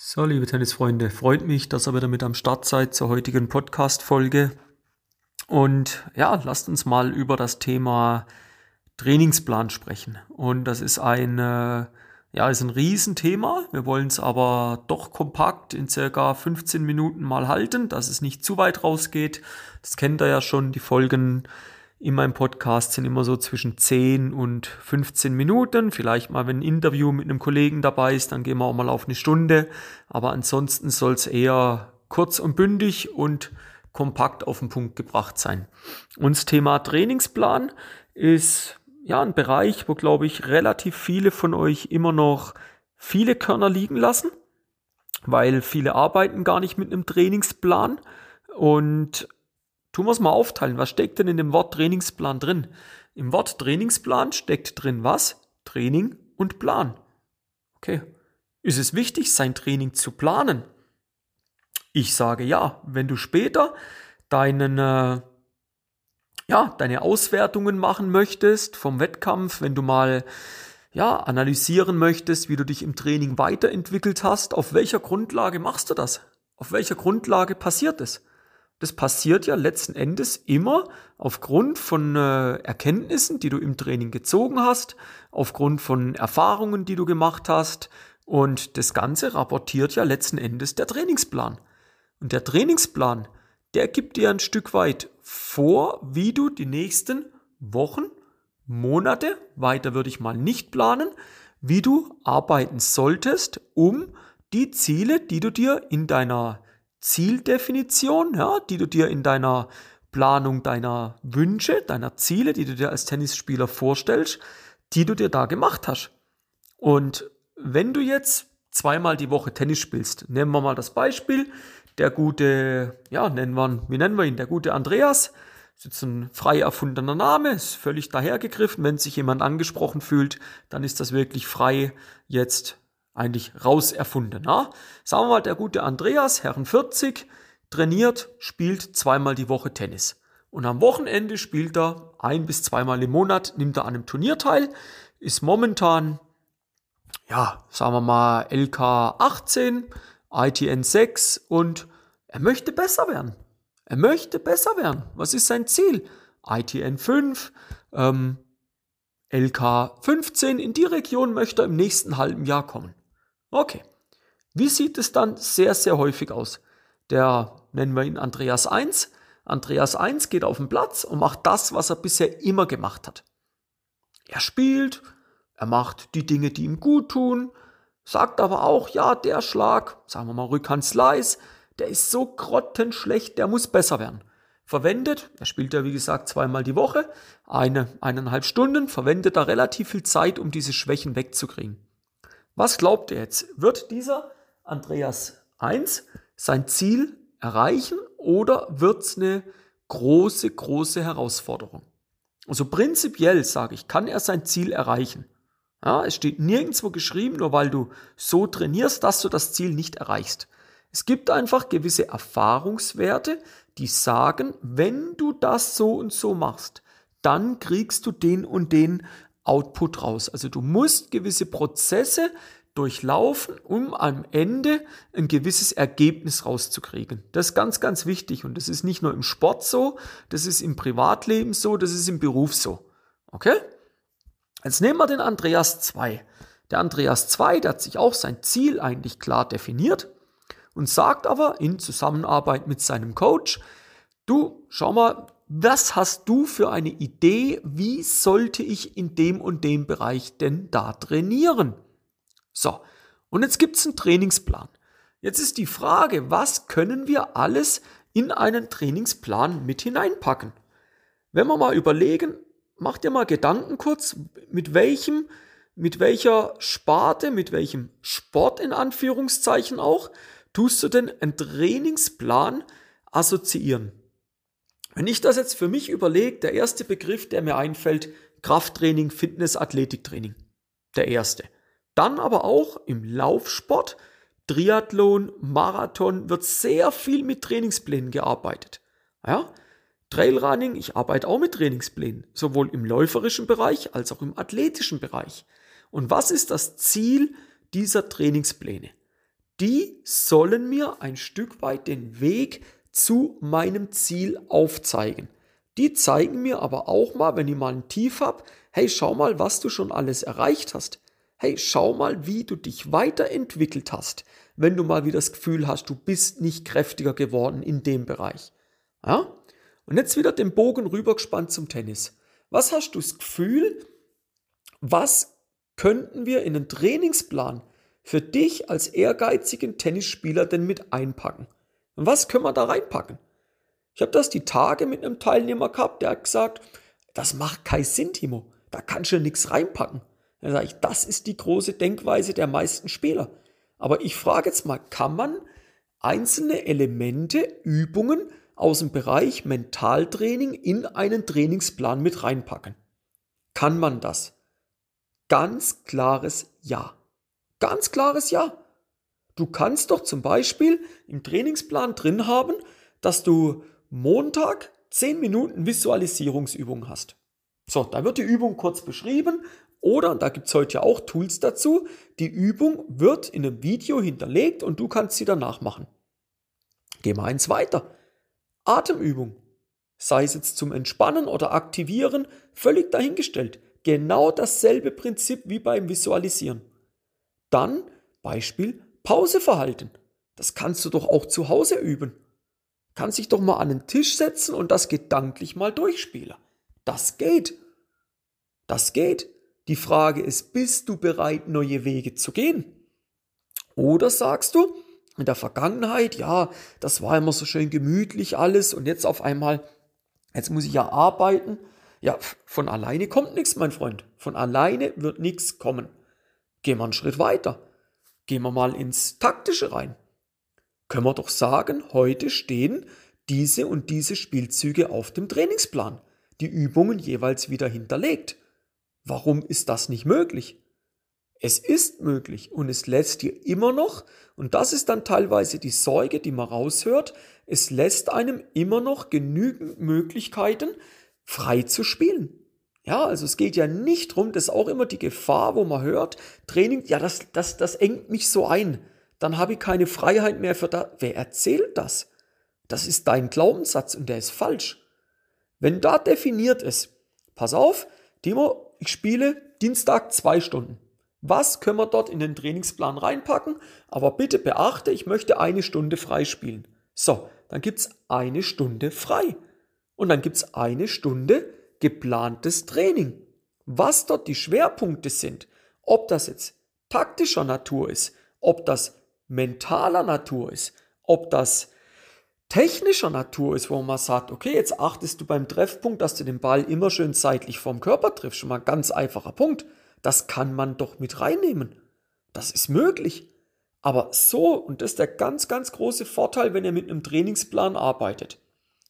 So, liebe Tennisfreunde, freut mich, dass ihr wieder mit am Start seid zur heutigen Podcast-Folge. Und ja, lasst uns mal über das Thema Trainingsplan sprechen. Und das ist ein, äh, ja, ist ein Riesenthema. Wir wollen es aber doch kompakt in circa 15 Minuten mal halten, dass es nicht zu weit rausgeht. Das kennt ihr ja schon, die Folgen in meinem Podcast sind immer so zwischen 10 und 15 Minuten. Vielleicht mal, wenn ein Interview mit einem Kollegen dabei ist, dann gehen wir auch mal auf eine Stunde. Aber ansonsten soll es eher kurz und bündig und kompakt auf den Punkt gebracht sein. Und das Thema Trainingsplan ist ja ein Bereich, wo glaube ich relativ viele von euch immer noch viele Körner liegen lassen, weil viele arbeiten gar nicht mit einem Trainingsplan und Tun wir es mal aufteilen. Was steckt denn in dem Wort Trainingsplan drin? Im Wort Trainingsplan steckt drin was? Training und Plan. Okay. Ist es wichtig, sein Training zu planen? Ich sage ja. Wenn du später deinen, äh, ja, deine Auswertungen machen möchtest vom Wettkampf, wenn du mal ja, analysieren möchtest, wie du dich im Training weiterentwickelt hast, auf welcher Grundlage machst du das? Auf welcher Grundlage passiert es? Das passiert ja letzten Endes immer aufgrund von äh, Erkenntnissen, die du im Training gezogen hast, aufgrund von Erfahrungen, die du gemacht hast. Und das Ganze rapportiert ja letzten Endes der Trainingsplan. Und der Trainingsplan, der gibt dir ein Stück weit vor, wie du die nächsten Wochen, Monate, weiter würde ich mal nicht planen, wie du arbeiten solltest, um die Ziele, die du dir in deiner Zieldefinition, ja, die du dir in deiner Planung deiner Wünsche, deiner Ziele, die du dir als Tennisspieler vorstellst, die du dir da gemacht hast. Und wenn du jetzt zweimal die Woche Tennis spielst, nehmen wir mal das Beispiel, der gute, ja, nennen wir, wie nennen wir ihn, der gute Andreas, ist jetzt ein frei erfundener Name, ist völlig dahergegriffen. Wenn sich jemand angesprochen fühlt, dann ist das wirklich frei jetzt eigentlich raus erfunden. Ja? Sagen wir mal, der gute Andreas, Herren 40, trainiert, spielt zweimal die Woche Tennis. Und am Wochenende spielt er ein bis zweimal im Monat, nimmt er an einem Turnier teil, ist momentan, ja, sagen wir mal LK 18, ITN 6 und er möchte besser werden. Er möchte besser werden. Was ist sein Ziel? ITN 5, ähm, LK 15, in die Region möchte er im nächsten halben Jahr kommen. Okay. Wie sieht es dann sehr, sehr häufig aus? Der nennen wir ihn Andreas 1. Andreas 1 geht auf den Platz und macht das, was er bisher immer gemacht hat. Er spielt, er macht die Dinge, die ihm gut tun, sagt aber auch, ja, der Schlag, sagen wir mal Rückhand Slice, der ist so grottenschlecht, der muss besser werden. Verwendet, er spielt ja wie gesagt zweimal die Woche, eine, eineinhalb Stunden, verwendet da relativ viel Zeit, um diese Schwächen wegzukriegen. Was glaubt ihr jetzt? Wird dieser Andreas 1 sein Ziel erreichen oder wird es eine große, große Herausforderung? Also prinzipiell sage ich, kann er sein Ziel erreichen. Ja, es steht nirgendwo geschrieben, nur weil du so trainierst, dass du das Ziel nicht erreichst. Es gibt einfach gewisse Erfahrungswerte, die sagen, wenn du das so und so machst, dann kriegst du den und den Output raus. Also du musst gewisse Prozesse durchlaufen, um am Ende ein gewisses Ergebnis rauszukriegen. Das ist ganz, ganz wichtig und das ist nicht nur im Sport so, das ist im Privatleben so, das ist im Beruf so. Okay? Jetzt nehmen wir den Andreas 2. Der Andreas 2, der hat sich auch sein Ziel eigentlich klar definiert und sagt aber in Zusammenarbeit mit seinem Coach, du, schau mal, was hast du für eine Idee, wie sollte ich in dem und dem Bereich denn da trainieren? So, und jetzt gibt es einen Trainingsplan. Jetzt ist die Frage, was können wir alles in einen Trainingsplan mit hineinpacken? Wenn wir mal überlegen, mach dir mal Gedanken kurz, mit welchem, mit welcher Sparte, mit welchem Sport in Anführungszeichen auch, tust du denn einen Trainingsplan assoziieren? Wenn ich das jetzt für mich überlege, der erste Begriff, der mir einfällt, Krafttraining, Fitness, Athletiktraining. Der erste. Dann aber auch im Laufsport, Triathlon, Marathon wird sehr viel mit Trainingsplänen gearbeitet. Ja? Trailrunning, ich arbeite auch mit Trainingsplänen, sowohl im läuferischen Bereich als auch im athletischen Bereich. Und was ist das Ziel dieser Trainingspläne? die sollen mir ein Stück weit den Weg zu meinem Ziel aufzeigen. Die zeigen mir aber auch mal, wenn ich mal ein Tief habe, hey, schau mal, was du schon alles erreicht hast. Hey, schau mal, wie du dich weiterentwickelt hast, wenn du mal wieder das Gefühl hast, du bist nicht kräftiger geworden in dem Bereich. Ja? Und jetzt wieder den Bogen rübergespannt zum Tennis. Was hast du das Gefühl, was könnten wir in den Trainingsplan für dich als ehrgeizigen Tennisspieler denn mit einpacken? Und was können wir da reinpacken? Ich habe das die Tage mit einem Teilnehmer gehabt, der hat gesagt, das macht keinen Sinn, Timo. Da kannst du nichts reinpacken. Dann sage ich, das ist die große Denkweise der meisten Spieler. Aber ich frage jetzt mal, kann man einzelne Elemente, Übungen aus dem Bereich Mentaltraining in einen Trainingsplan mit reinpacken? Kann man das? Ganz klares Ja. Ganz klares Ja. Du kannst doch zum Beispiel im Trainingsplan drin haben, dass du Montag 10 Minuten Visualisierungsübung hast. So, da wird die Übung kurz beschrieben oder, da gibt es heute ja auch Tools dazu, die Übung wird in einem Video hinterlegt und du kannst sie danach machen. Geh mal eins weiter. Atemübung. Sei es jetzt zum Entspannen oder Aktivieren, völlig dahingestellt. Genau dasselbe Prinzip wie beim Visualisieren. Dann Beispiel Pauseverhalten. Das kannst du doch auch zu Hause üben. Kannst dich doch mal an den Tisch setzen und das gedanklich mal durchspielen. Das geht. Das geht. Die Frage ist, bist du bereit, neue Wege zu gehen? Oder sagst du, in der Vergangenheit, ja, das war immer so schön gemütlich alles und jetzt auf einmal, jetzt muss ich ja arbeiten. Ja, von alleine kommt nichts, mein Freund. Von alleine wird nichts kommen. Gehen wir einen Schritt weiter. Gehen wir mal ins Taktische rein. Können wir doch sagen, heute stehen diese und diese Spielzüge auf dem Trainingsplan. Die Übungen jeweils wieder hinterlegt. Warum ist das nicht möglich? Es ist möglich und es lässt dir immer noch, und das ist dann teilweise die Sorge, die man raushört, es lässt einem immer noch genügend Möglichkeiten, frei zu spielen. Ja, also es geht ja nicht drum, das ist auch immer die Gefahr, wo man hört, Training, ja, das, das, das engt mich so ein. Dann habe ich keine Freiheit mehr für da. Wer erzählt das? Das ist dein Glaubenssatz und der ist falsch. Wenn da definiert ist, pass auf, Timo, ich spiele Dienstag zwei Stunden. Was können wir dort in den Trainingsplan reinpacken? Aber bitte beachte, ich möchte eine Stunde frei spielen. So, dann gibt es eine Stunde frei. Und dann gibt es eine Stunde geplantes Training. Was dort die Schwerpunkte sind, ob das jetzt taktischer Natur ist, ob das mentaler Natur ist, ob das technischer Natur ist, wo man sagt, okay, jetzt achtest du beim Treffpunkt, dass du den Ball immer schön seitlich vom Körper triffst. Schon mal ein ganz einfacher Punkt. Das kann man doch mit reinnehmen. Das ist möglich. Aber so, und das ist der ganz, ganz große Vorteil, wenn ihr mit einem Trainingsplan arbeitet.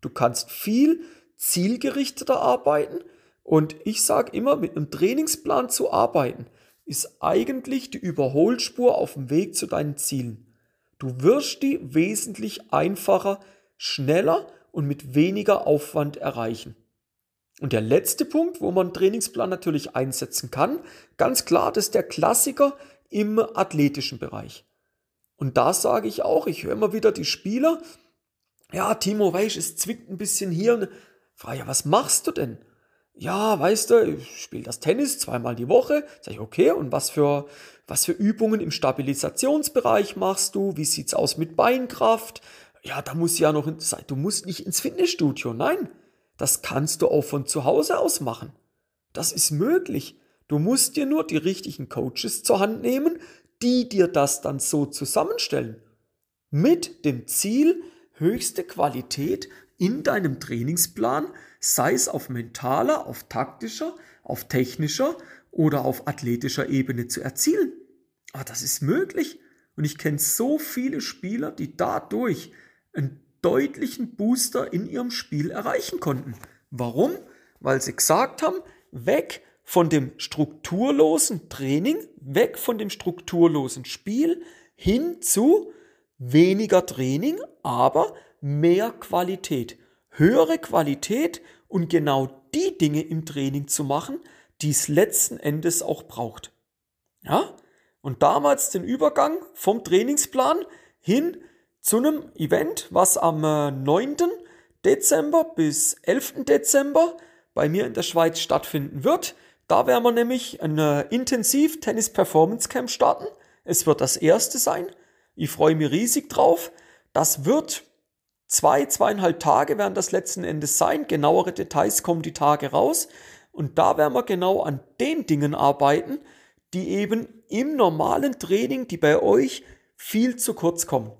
Du kannst viel zielgerichteter arbeiten und ich sage immer, mit einem Trainingsplan zu arbeiten, ist eigentlich die Überholspur auf dem Weg zu deinen Zielen. Du wirst die wesentlich einfacher, schneller und mit weniger Aufwand erreichen. Und der letzte Punkt, wo man einen Trainingsplan natürlich einsetzen kann, ganz klar, das ist der Klassiker im athletischen Bereich. Und da sage ich auch, ich höre immer wieder die Spieler, ja, Timo, weißt es zwickt ein bisschen hier. Frage, ja, was machst du denn? Ja, weißt du, ich spiele das Tennis zweimal die Woche. Sag ich, okay, und was für was für Übungen im Stabilisationsbereich machst du? Wie sieht's aus mit Beinkraft? Ja, da muss ja noch, in, du musst nicht ins Fitnessstudio. Nein, das kannst du auch von zu Hause aus machen. Das ist möglich. Du musst dir nur die richtigen Coaches zur Hand nehmen, die dir das dann so zusammenstellen. Mit dem Ziel, höchste Qualität in deinem Trainingsplan, sei es auf mentaler, auf taktischer, auf technischer oder auf athletischer Ebene zu erzielen. Aber das ist möglich. Und ich kenne so viele Spieler, die dadurch einen deutlichen Booster in ihrem Spiel erreichen konnten. Warum? Weil sie gesagt haben, weg von dem strukturlosen Training, weg von dem strukturlosen Spiel hin zu weniger Training, aber mehr Qualität. Höhere Qualität und genau die Dinge im Training zu machen, die es letzten Endes auch braucht. Ja? Und damals den Übergang vom Trainingsplan hin zu einem Event, was am 9. Äh, Dezember bis 11. Dezember bei mir in der Schweiz stattfinden wird. Da werden wir nämlich ein äh, Intensiv Tennis Performance Camp starten. Es wird das erste sein. Ich freue mich riesig drauf. Das wird zwei, zweieinhalb Tage werden das letzten Endes sein. Genauere Details kommen die Tage raus. Und da werden wir genau an den Dingen arbeiten, die eben im normalen Training, die bei euch viel zu kurz kommen.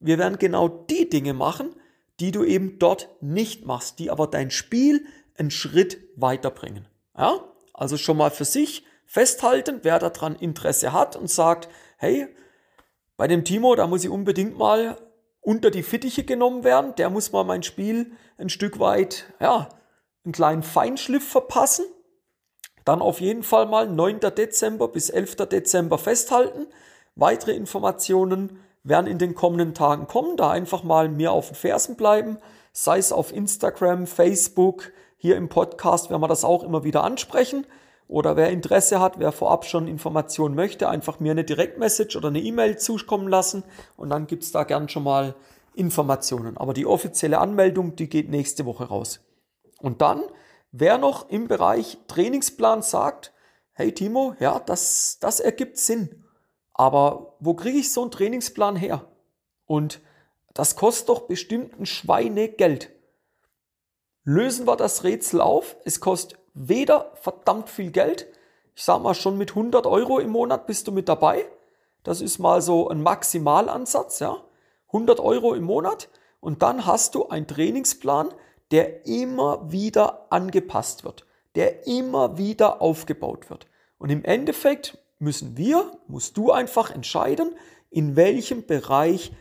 Wir werden genau die Dinge machen, die du eben dort nicht machst, die aber dein Spiel einen Schritt weiterbringen. Ja? Also schon mal für sich festhalten, wer daran Interesse hat und sagt, hey, bei dem Timo, da muss ich unbedingt mal unter die Fittiche genommen werden, der muss mal mein Spiel ein Stück weit, ja, einen kleinen Feinschliff verpassen. Dann auf jeden Fall mal 9. Dezember bis 11. Dezember festhalten. Weitere Informationen werden in den kommenden Tagen kommen. Da einfach mal mir auf den Fersen bleiben, sei es auf Instagram, Facebook, hier im Podcast werden wir das auch immer wieder ansprechen. Oder wer Interesse hat, wer vorab schon Informationen möchte, einfach mir eine Direktmessage oder eine E-Mail zukommen lassen und dann gibt's da gern schon mal Informationen. Aber die offizielle Anmeldung, die geht nächste Woche raus. Und dann, wer noch im Bereich Trainingsplan sagt, hey Timo, ja, das, das ergibt Sinn. Aber wo kriege ich so einen Trainingsplan her? Und das kostet doch bestimmt ein Schweinegeld. Lösen wir das Rätsel auf. Es kostet weder verdammt viel Geld. Ich sag mal, schon mit 100 Euro im Monat bist du mit dabei. Das ist mal so ein Maximalansatz, ja. 100 Euro im Monat. Und dann hast du einen Trainingsplan, der immer wieder angepasst wird, der immer wieder aufgebaut wird. Und im Endeffekt müssen wir, musst du einfach entscheiden, in welchem Bereich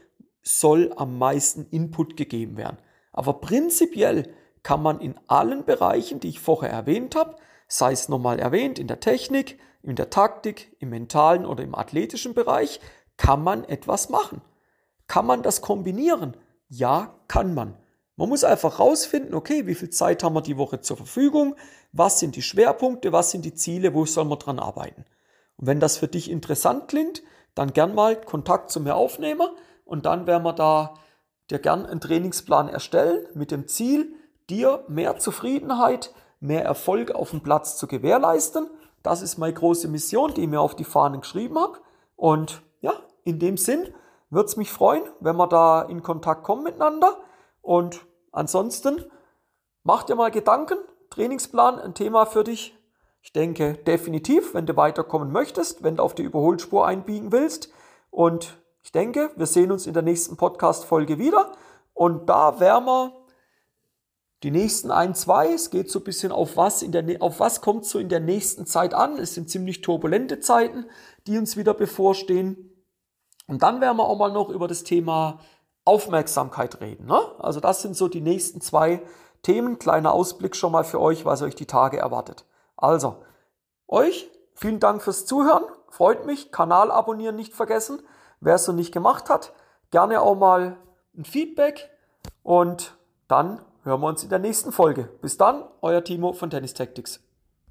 soll am meisten Input gegeben werden. Aber prinzipiell kann man in allen Bereichen, die ich vorher erwähnt habe, sei es nochmal erwähnt, in der Technik, in der Taktik, im mentalen oder im athletischen Bereich, kann man etwas machen. Kann man das kombinieren? Ja, kann man. Man muss einfach rausfinden, okay, wie viel Zeit haben wir die Woche zur Verfügung? Was sind die Schwerpunkte? Was sind die Ziele? Wo soll man dran arbeiten? Und wenn das für dich interessant klingt, dann gern mal Kontakt zu mir aufnehmen und dann werden wir da dir gern einen Trainingsplan erstellen mit dem Ziel, dir mehr Zufriedenheit, mehr Erfolg auf dem Platz zu gewährleisten. Das ist meine große Mission, die ich mir auf die Fahnen geschrieben habe. Und ja, in dem Sinn würde es mich freuen, wenn wir da in Kontakt kommen miteinander. Und ansonsten mach dir mal Gedanken. Trainingsplan, ein Thema für dich. Ich denke definitiv, wenn du weiterkommen möchtest, wenn du auf die Überholspur einbiegen willst. Und ich denke, wir sehen uns in der nächsten Podcast-Folge wieder. Und da werden wir die nächsten ein, zwei, es geht so ein bisschen auf was, in der, auf was kommt so in der nächsten Zeit an. Es sind ziemlich turbulente Zeiten, die uns wieder bevorstehen. Und dann werden wir auch mal noch über das Thema Aufmerksamkeit reden. Ne? Also das sind so die nächsten zwei Themen. Kleiner Ausblick schon mal für euch, was euch die Tage erwartet. Also, euch vielen Dank fürs Zuhören. Freut mich. Kanal abonnieren nicht vergessen. Wer es so nicht gemacht hat, gerne auch mal ein Feedback. Und dann hören wir uns in der nächsten Folge. Bis dann, euer Timo von Tennis Tactics.